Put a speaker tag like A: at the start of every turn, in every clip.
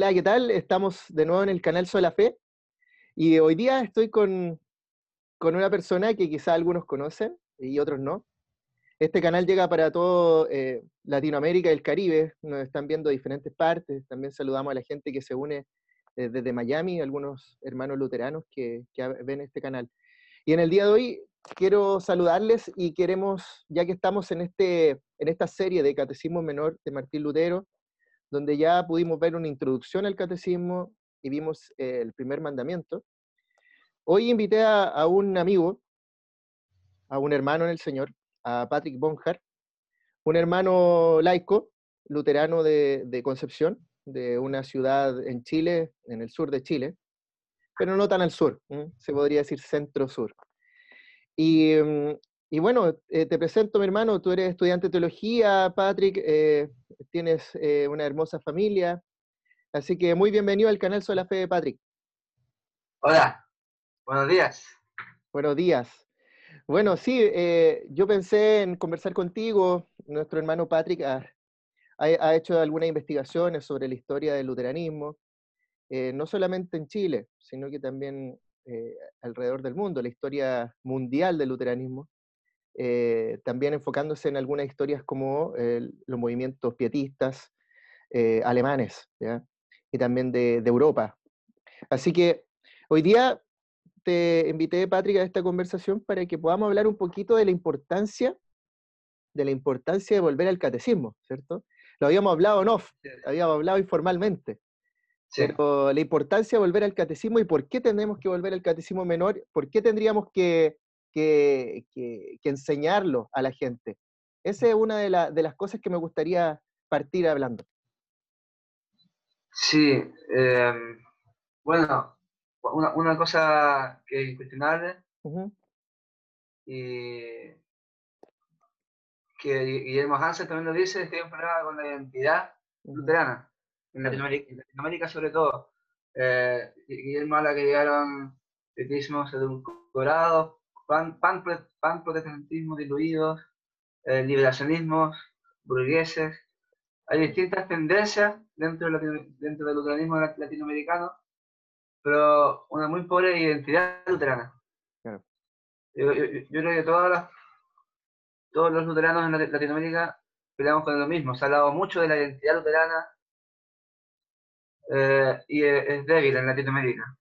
A: Hola, ¿qué tal? Estamos de nuevo en el canal Soy la Fe y hoy día estoy con, con una persona que quizá algunos conocen y otros no. Este canal llega para todo eh, Latinoamérica y el Caribe, nos están viendo de diferentes partes, también saludamos a la gente que se une eh, desde Miami, algunos hermanos luteranos que, que ven este canal. Y en el día de hoy quiero saludarles y queremos, ya que estamos en, este, en esta serie de Catecismo Menor de Martín Lutero, donde ya pudimos ver una introducción al catecismo y vimos eh, el primer mandamiento. Hoy invité a, un amigo, a un hermano en el Señor, a Patrick Bonhart, un hermano laico, luterano de, Concepción, de una ciudad en Chile, en el sur de Chile, pero no tan al sur, se podría decir centro-sur. Y, mm, y bueno, eh, te presento, mi hermano, tú eres estudiante de teología, Patrick, eh, tienes eh, una hermosa familia, así que muy bienvenido al canal Soy la Fe de Patrick.
B: Hola, buenos días.
A: Buenos días. Bueno, sí, yo pensé en conversar contigo, nuestro hermano Patrick ha, ha, hecho algunas investigaciones sobre la historia del luteranismo, no solamente en Chile, sino que también alrededor del mundo, la historia mundial del luteranismo. Eh, también enfocándose en algunas historias como los movimientos pietistas eh, alemanes y también de, Europa. Así que hoy día te invité, Patrick, a esta conversación para que podamos hablar un poquito de la importancia de la importancia de volver al catecismo, ¿cierto? Lo habíamos hablado en off, habíamos hablado informalmente. Pero la importancia de volver al catecismo y por qué tenemos que volver al catecismo menor, por qué tendríamos que que, enseñarlo a la gente. Esa es una de, las cosas que me gustaría partir hablando.
B: Sí, em, bueno, una, cosa que es incuestionable y que Guillermo Hansen también lo dice, es que hay un problema con la identidad luterana, en Latinoamérica, sobre todo. Eh, Guillermo habla que llegaron etismos edulcorados pan, pan, pan protestantismo diluidos, eh, liberacionismos, burgueses. Hay distintas tendencias dentro del, dentro del luteranismo latinoamericano, pero una muy pobre identidad luterana. Yo, creo que todas todos los luteranos en Latinoamérica peleamos con lo mismo. Se ha hablado mucho de la identidad luterana eh, y es, débil en Latinoamérica.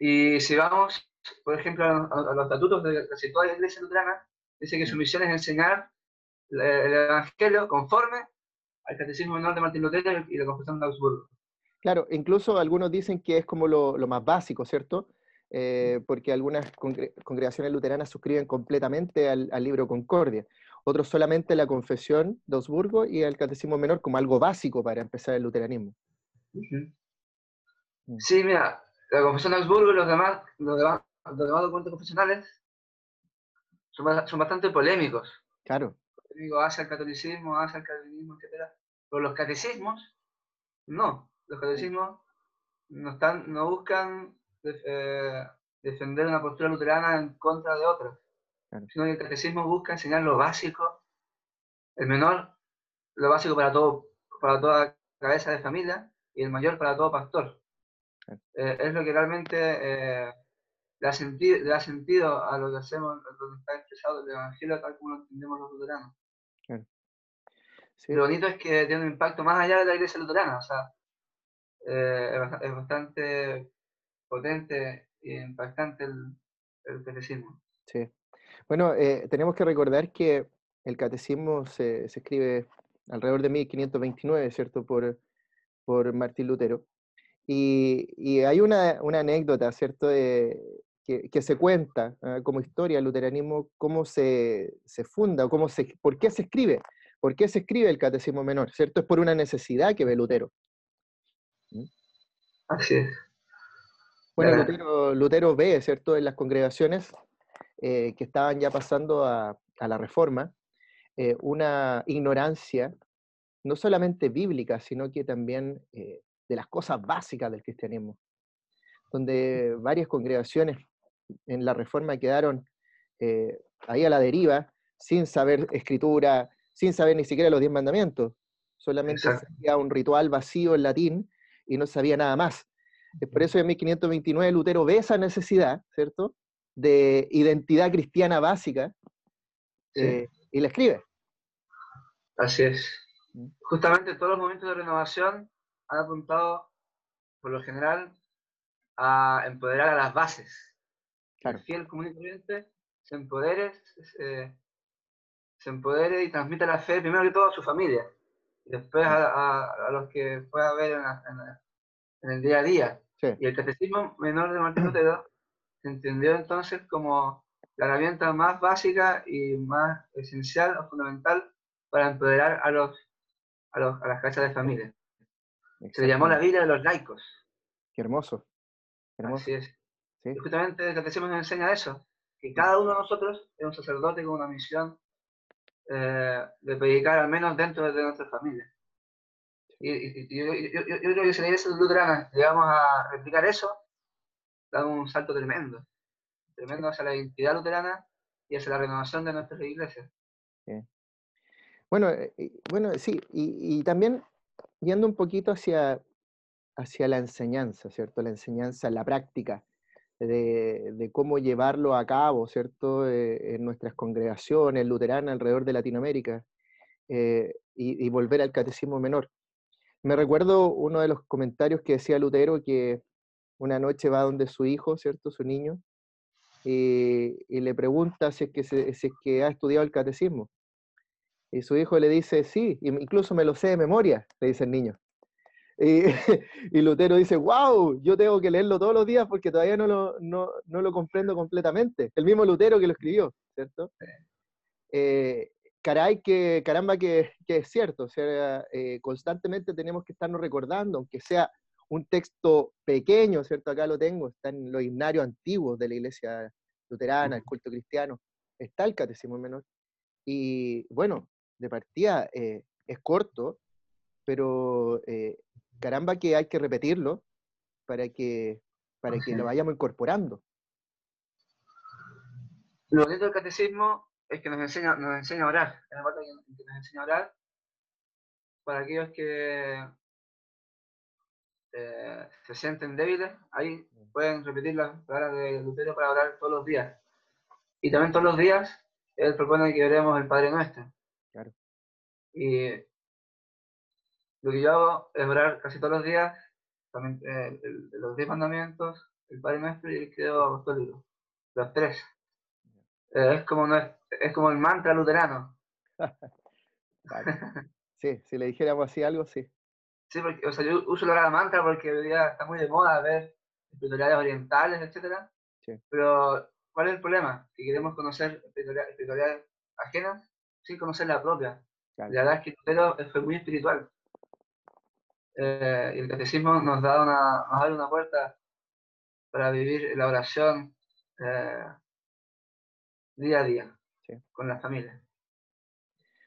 B: Y si vamos por ejemplo, a, los estatutos de casi toda la iglesia luterana, dice que su misión es enseñar el Evangelio conforme al Catecismo Menor de Martín Lutero y la Confesión de Augsburgo.
A: Claro, incluso algunos dicen que es como lo, más básico, ¿cierto? Eh, porque algunas congregaciones luteranas suscriben completamente al, libro Concordia, otros solamente la Confesión de Augsburgo y el Catecismo Menor como algo básico para empezar el luteranismo.
B: Mm. Sí, mira, la Confesión de Augsburgo y los demás, los demás los demás documentos confesionales son, son bastante polémicos.
A: Claro.
B: Digo, hacia el catolicismo, hacia el calvinismo, etc. Pero los catecismos, no. Los catecismos no, están, no buscan eh, defender una postura luterana en contra de otra. Sino que el catecismo busca enseñar lo básico, el menor, lo básico para, todo, para toda cabeza de familia, y el mayor para todo pastor. Eh, es lo que realmente eh, da sentido, sentido a lo que hacemos, a lo que está expresado el Evangelio tal como lo entendemos los luteranos. Lo bonito es que tiene un impacto más allá de la iglesia luterana, o sea, eh, es, bastante potente e impactante el, el catecismo.
A: Sí. Bueno, eh, tenemos que recordar que el catecismo se, se, escribe alrededor de 1529, ¿cierto? Por, por Martín Lutero. Y, y hay una, una, anécdota, ¿cierto? De, que, se cuenta ah, como historia el luteranismo, cómo se, se funda, o cómo se, por qué se escribe, por qué se escribe el catecismo menor, ¿cierto? Es por una necesidad que ve Lutero.
B: ¿Mm? Así es.
A: Bueno, Lutero, ve, ¿cierto?, en las congregaciones eh, que estaban ya pasando a, a la reforma, eh, una ignorancia, no solamente bíblica, sino que también eh, de las cosas básicas del cristianismo, donde varias congregaciones en la reforma quedaron eh, ahí a la deriva, sin saber escritura, sin saber ni siquiera los diez mandamientos. solamente sabía un ritual vacío en latín y no sabía nada más. Es por eso en 1529 Lutero ve esa necesidad, ¿cierto?, de identidad cristiana básica eh, y la escribe.
B: Así es. Mm. Justamente todos los momentos de renovación han apuntado, por lo general, a empoderar a las bases. Claro. El fiel común y corriente se empodere, se, empodere y transmita la fe, primero que todo a su familia, y después a, los que pueda ver en, el día a día. Y el catecismo menor de Martín Lutero se entendió entonces como la herramienta más básica y más esencial o fundamental para empoderar a, los, a, los, a las casas de familia. Se le llamó la vida de los laicos.
A: Qué hermoso.
B: Así es. Y justamente el catecismo nos enseña eso, que cada uno de nosotros es un sacerdote con una misión eh, de predicar al menos dentro de nuestra familia. Y, yo, creo que si la iglesia luterana llegamos a replicar eso, damos un salto tremendo, tremendo hacia la identidad luterana y hacia la renovación de nuestras iglesias.
A: Bueno, eh, bueno, sí, y, también yendo un poquito hacia, hacia la enseñanza, ¿cierto? La enseñanza, la práctica de, cómo llevarlo a cabo, ¿cierto? Eh, en nuestras congregaciones luteranas alrededor de Latinoamérica eh, y, volver al catecismo menor. Me recuerdo uno de los comentarios que decía Lutero que una noche va donde su hijo, ¿cierto? Su niño, y, le pregunta si es, que si es que ha estudiado el catecismo. Y su hijo le dice, sí, incluso me lo sé de memoria, le dice el niño. Y, Lutero dice, wow, yo tengo que leerlo todos los días porque todavía no lo, no, no lo comprendo completamente. El mismo Lutero que lo escribió, ¿cierto? Eh, caray, que, caramba, que, que, es cierto. O sea, eh, constantemente tenemos que estarnos recordando, aunque sea un texto pequeño, ¿cierto? Acá lo tengo, está en los himnarios antiguos de la iglesia luterana, el culto cristiano, está el catecismo menor. Y bueno, de partida eh, es corto, pero caramba que hay que repetirlo para que, para que lo vayamos incorporando.
B: Lo bonito del catecismo es que nos enseña, nos enseña a orar. Es parte que nos enseña a orar para aquellos que eh, se sienten débiles, ahí pueden repetir las palabras de Lutero para orar todos los días. Y también todos los días él propone que oremos el Padre Nuestro. Claro. Y lo que yo hago es orar casi todos los días, también eh, los diez mandamientos, el Padre Nuestro y el Credo Apostólico. Los tres. Eh, es, como es, como el mantra luterano.
A: sí, si le dijéramos así algo, sí.
B: Sí, porque, o sea, yo uso la mantra porque hoy día está muy de moda ver espiritualidades orientales, etc. Sí. Pero, ¿cuál es el problema? Que queremos conocer espiritualidades ajenas sin conocer la propia. La verdad es que Lutero fue muy espiritual. Eh, y el catecismo nos da una, nos abre una puerta para vivir la oración eh, día a día con la familia.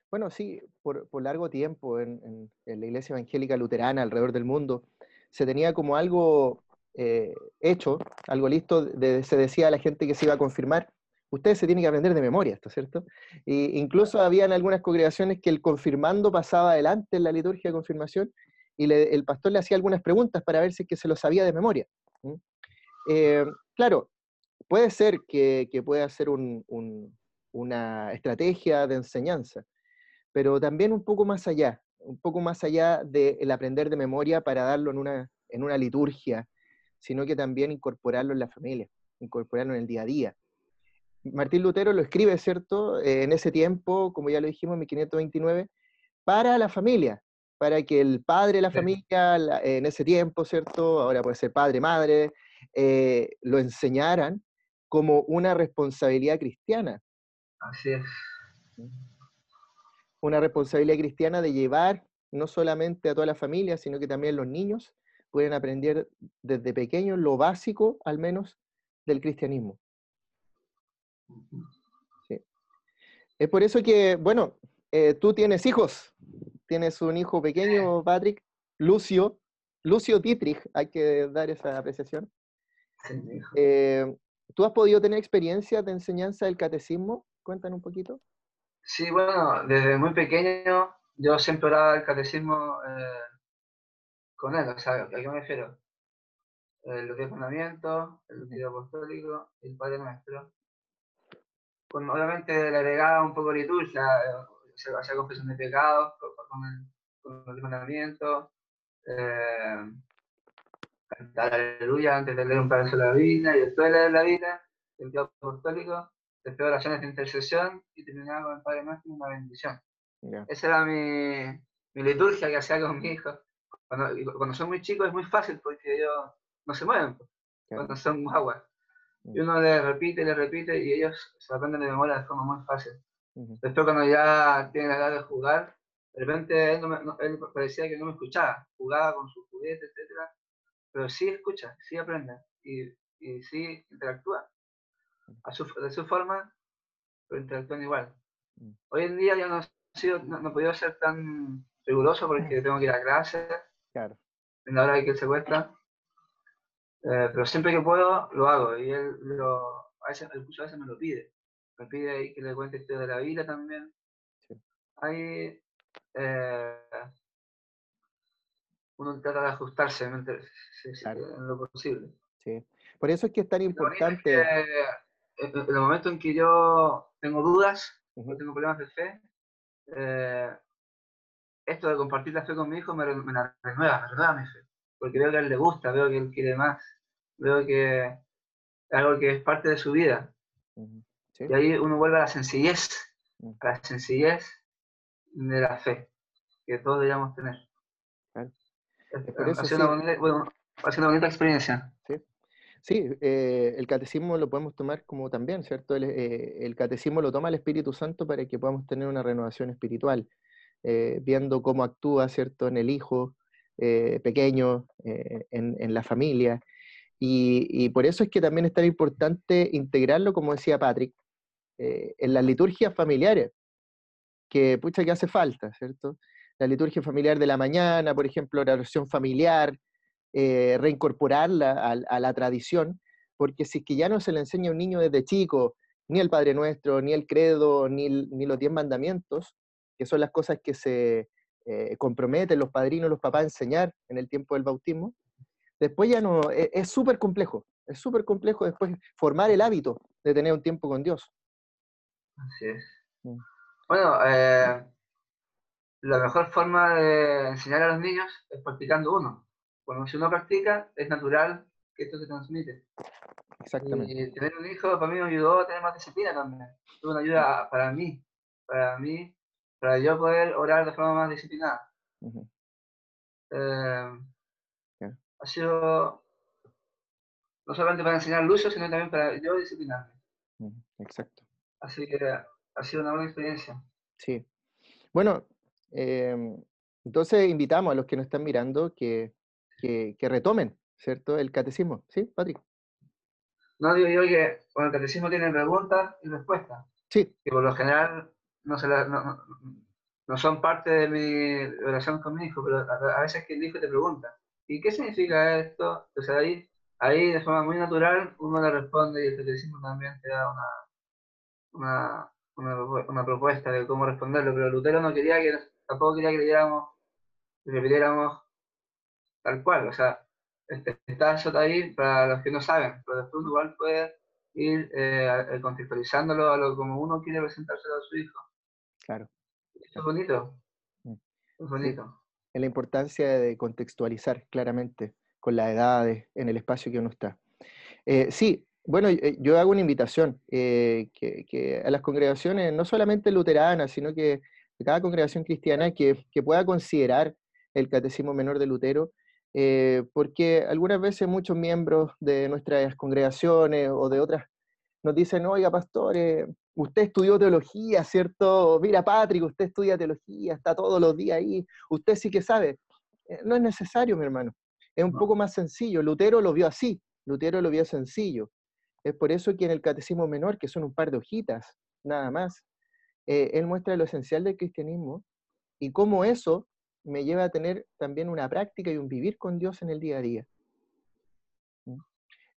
A: Bueno, sí, por, largo tiempo en, la iglesia evangélica luterana alrededor del mundo se tenía como algo eh, hecho, algo listo, se decía a la gente que se iba a confirmar, ustedes se tienen que aprender de memoria esto, ¿cierto? E incluso habían algunas congregaciones que el confirmando pasaba adelante en la liturgia de confirmación y el pastor le hacía algunas preguntas para ver si que se lo sabía de memoria. Eh, claro, puede ser que, pueda ser una estrategia de enseñanza, pero también un poco más allá, un poco más allá del aprender de memoria para darlo en una, en una liturgia, sino que también incorporarlo en la familia, incorporarlo en el día a día. Martín Lutero lo escribe, ¿cierto? Eh, en ese tiempo, como ya lo dijimos, en 1529, para la familia, para que el padre de la familia, en ese tiempo, ¿cierto? Ahora puede ser padre, madre, eh, lo enseñaran como una responsabilidad cristiana.
B: Así es.
A: Una responsabilidad cristiana de llevar no solamente a toda la familia, sino que también los niños pueden aprender desde pequeños lo básico, al menos, del cristianismo. Es por eso que, bueno, eh, tú tienes hijos, tienes un hijo pequeño, Patrick, Lucio, Lucio Dietrich, hay que dar esa apreciación. Eh, ¿Tú has podido tener experiencias de enseñanza del catecismo? Cuéntanos un poquito.
B: Sí, bueno, desde muy pequeño yo siempre oraba el catecismo eh, con él, o sea, ¿a qué me refiero? El los diez mandamientos, el video apostólico el Padre Nuestro. Con, obviamente le agregaba un poco liturgia, eh, hacía confesión de pecados con, el, con eh, cantar aleluya antes de leer un pedazo de la Biblia y después de leer la Biblia, el video apostólico, después oraciones de intercesión y terminaba con el Padre Nuestro una bendición. Esa era mi, mi, liturgia que hacía con mi hijo. Cuando, cuando, son muy chicos es muy fácil porque ellos no se mueven pues, cuando son guaguas. Y uno le repite, le repite y ellos se aprenden de memoria de forma muy fácil. Después cuando ya tienen la edad de jugar, de repente él, no él, parecía que no me escuchaba, jugaba con sus juguetes, etc. Pero sí escucha, sí aprende y, y sí interactúa. A su, de su forma, pero interactúan igual. Hoy en día ya no no, he podido ser tan riguroso porque tengo que ir a clase. Claro. En la hora que él se cuesta. Eh, pero siempre que puedo, lo hago. Y él lo, a veces, a veces me lo pide. Me pide que le cuente historia de la vida también. Sí. Ahí eh, uno trata de ajustarse en lo posible.
A: Sí. Por eso es que es tan importante.
B: en el momento en que yo tengo dudas, uh tengo problemas de fe, eh, esto de compartir la fe con mi hijo me, me la renueva, me renueva mi fe. Porque veo que a él le gusta, veo que él quiere más, veo que es algo que es parte de su vida. Y ahí uno vuelve a la sencillez, a la sencillez de la fe que todos deberíamos tener. ha, sido una bonita, experiencia.
A: Sí, eh, el catecismo lo podemos tomar como también, ¿cierto? El, eh, el, catecismo lo toma el Espíritu Santo para que podamos tener una renovación espiritual, eh, viendo cómo actúa, ¿cierto?, en el hijo pequeño, en, en, la familia. Y, y, por eso es que también es tan importante integrarlo, como decía Patrick, en las liturgias familiares, que pucha que hace falta, ¿cierto? La liturgia familiar de la mañana, por ejemplo, la oración familiar, eh, reincorporarla a, la tradición, porque si es que ya no se le enseña a un niño desde chico, ni el Padre Nuestro, ni el credo, ni, ni los diez mandamientos, que son las cosas que se eh, comprometen los padrinos, los papás a enseñar en el tiempo del bautismo, después ya no, e, es súper complejo, es súper complejo después formar el hábito de tener un tiempo con Dios.
B: Así es. Bueno, eh, la mejor forma de enseñar a los niños es practicando uno. Cuando si uno practica, es natural que esto se transmite. Exactamente. Y tener un hijo para mí me ayudó a tener más disciplina también. Fue una ayuda para mí, para mí, para yo poder orar de forma más disciplinada. Eh, ha sido no solamente para enseñar lucho, sino también para yo disciplinarme.
A: Exacto.
B: Así que ha sido una buena experiencia.
A: Sí. Bueno, em, entonces invitamos a los que nos están mirando que que, retomen, ¿cierto? El catecismo. ¿Sí, Patrick?
B: No, digo yo que bueno, el catecismo tiene preguntas y respuestas.
A: Sí.
B: Que por lo general no, se no, son parte de mi relación con mi hijo, pero a, veces que el hijo te pregunta, ¿y qué significa esto? Entonces ahí, ahí de forma muy natural uno le responde y el catecismo también te da una, una, propuesta de cómo responderlo, pero Lutero no quería que, tampoco quería que leyéramos, que repitiéramos tal cual, o sea, este, está eso ahí para los que no saben, pero después igual puede ir eh, contextualizándolo a lo como uno quiere presentárselo a su hijo.
A: Claro.
B: es bonito. Mm. Es bonito.
A: Es la importancia de contextualizar claramente con las edades, en el espacio que uno está. Eh, sí, bueno, eh, yo hago una invitación que, que, a las congregaciones, no solamente luteranas, sino que cada congregación cristiana que, que pueda considerar el Catecismo Menor de Lutero eh, porque algunas veces muchos miembros de nuestras congregaciones o de otras nos dicen, oiga, pastor, eh, usted estudió teología, ¿cierto? Mira, Patrick, usted estudia teología, está todos los días ahí, usted sí que sabe. Eh, no es necesario, mi hermano. Es un poco más sencillo. Lutero lo vio así, Lutero lo vio sencillo. Es por eso que en el Catecismo Menor, que son un par de hojitas, nada más, él muestra lo esencial del cristianismo y cómo eso me lleva a tener también una práctica y un vivir con Dios en el día a día. ¿Mm?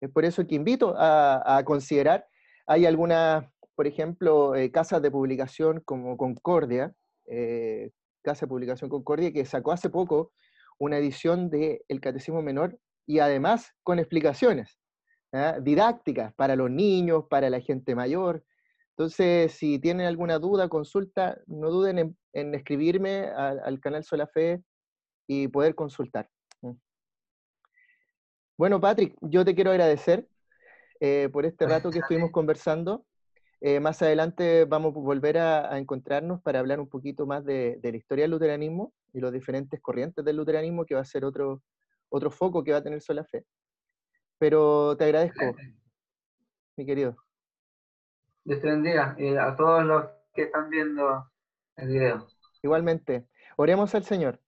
A: Es por eso que invito a, considerar, hay algunas, por ejemplo, eh, casas de publicación como Concordia, eh, Casa de Publicación Concordia, que sacó hace poco una edición del el Catecismo Menor y además con explicaciones didácticas para los niños, para la gente mayor. Entonces, si tienen alguna duda, consulta, no duden en, escribirme al, canal Fe y poder consultar. Mm. Bueno, Patrick, yo te quiero agradecer eh, por este rato que estuvimos conversando. Eh, más adelante vamos a volver a, encontrarnos para hablar un poquito más de, la historia del luteranismo y los diferentes corrientes del luteranismo, que va a ser otro, otro foco que va a tener Sola Fe. Pero te agradezco, mi querido.
B: Dios te bendiga y a todos los que están viendo el video.
A: Igualmente. Oremos al Señor.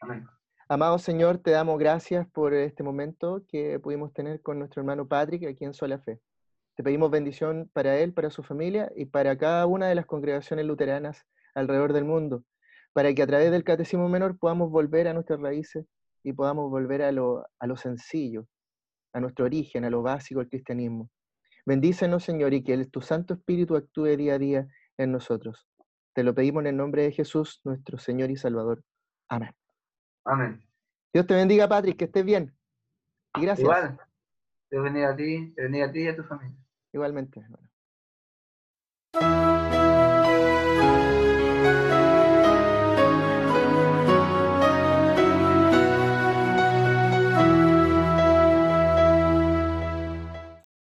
B: Amén.
A: Amado Señor, te damos gracias por este momento que pudimos tener con nuestro hermano Patrick aquí en Sola Fe. Te pedimos bendición para él, para su familia y para cada una de las congregaciones luteranas alrededor del mundo, para que a través del Catecismo Menor podamos volver a nuestras raíces y podamos volver a lo, a lo sencillo, a nuestro origen, a lo básico del cristianismo. Bendícenos, Señor, y que tu Santo Espíritu actúe día a día en nosotros. Te lo pedimos en el nombre de Jesús, nuestro Señor y Salvador. Amén.
B: Amén.
A: Dios te bendiga, Patrick, que estés bien. Y gracias.
B: Igual. Dios bendiga a ti, te bendiga a ti y a tu familia.
A: Igualmente, hermano.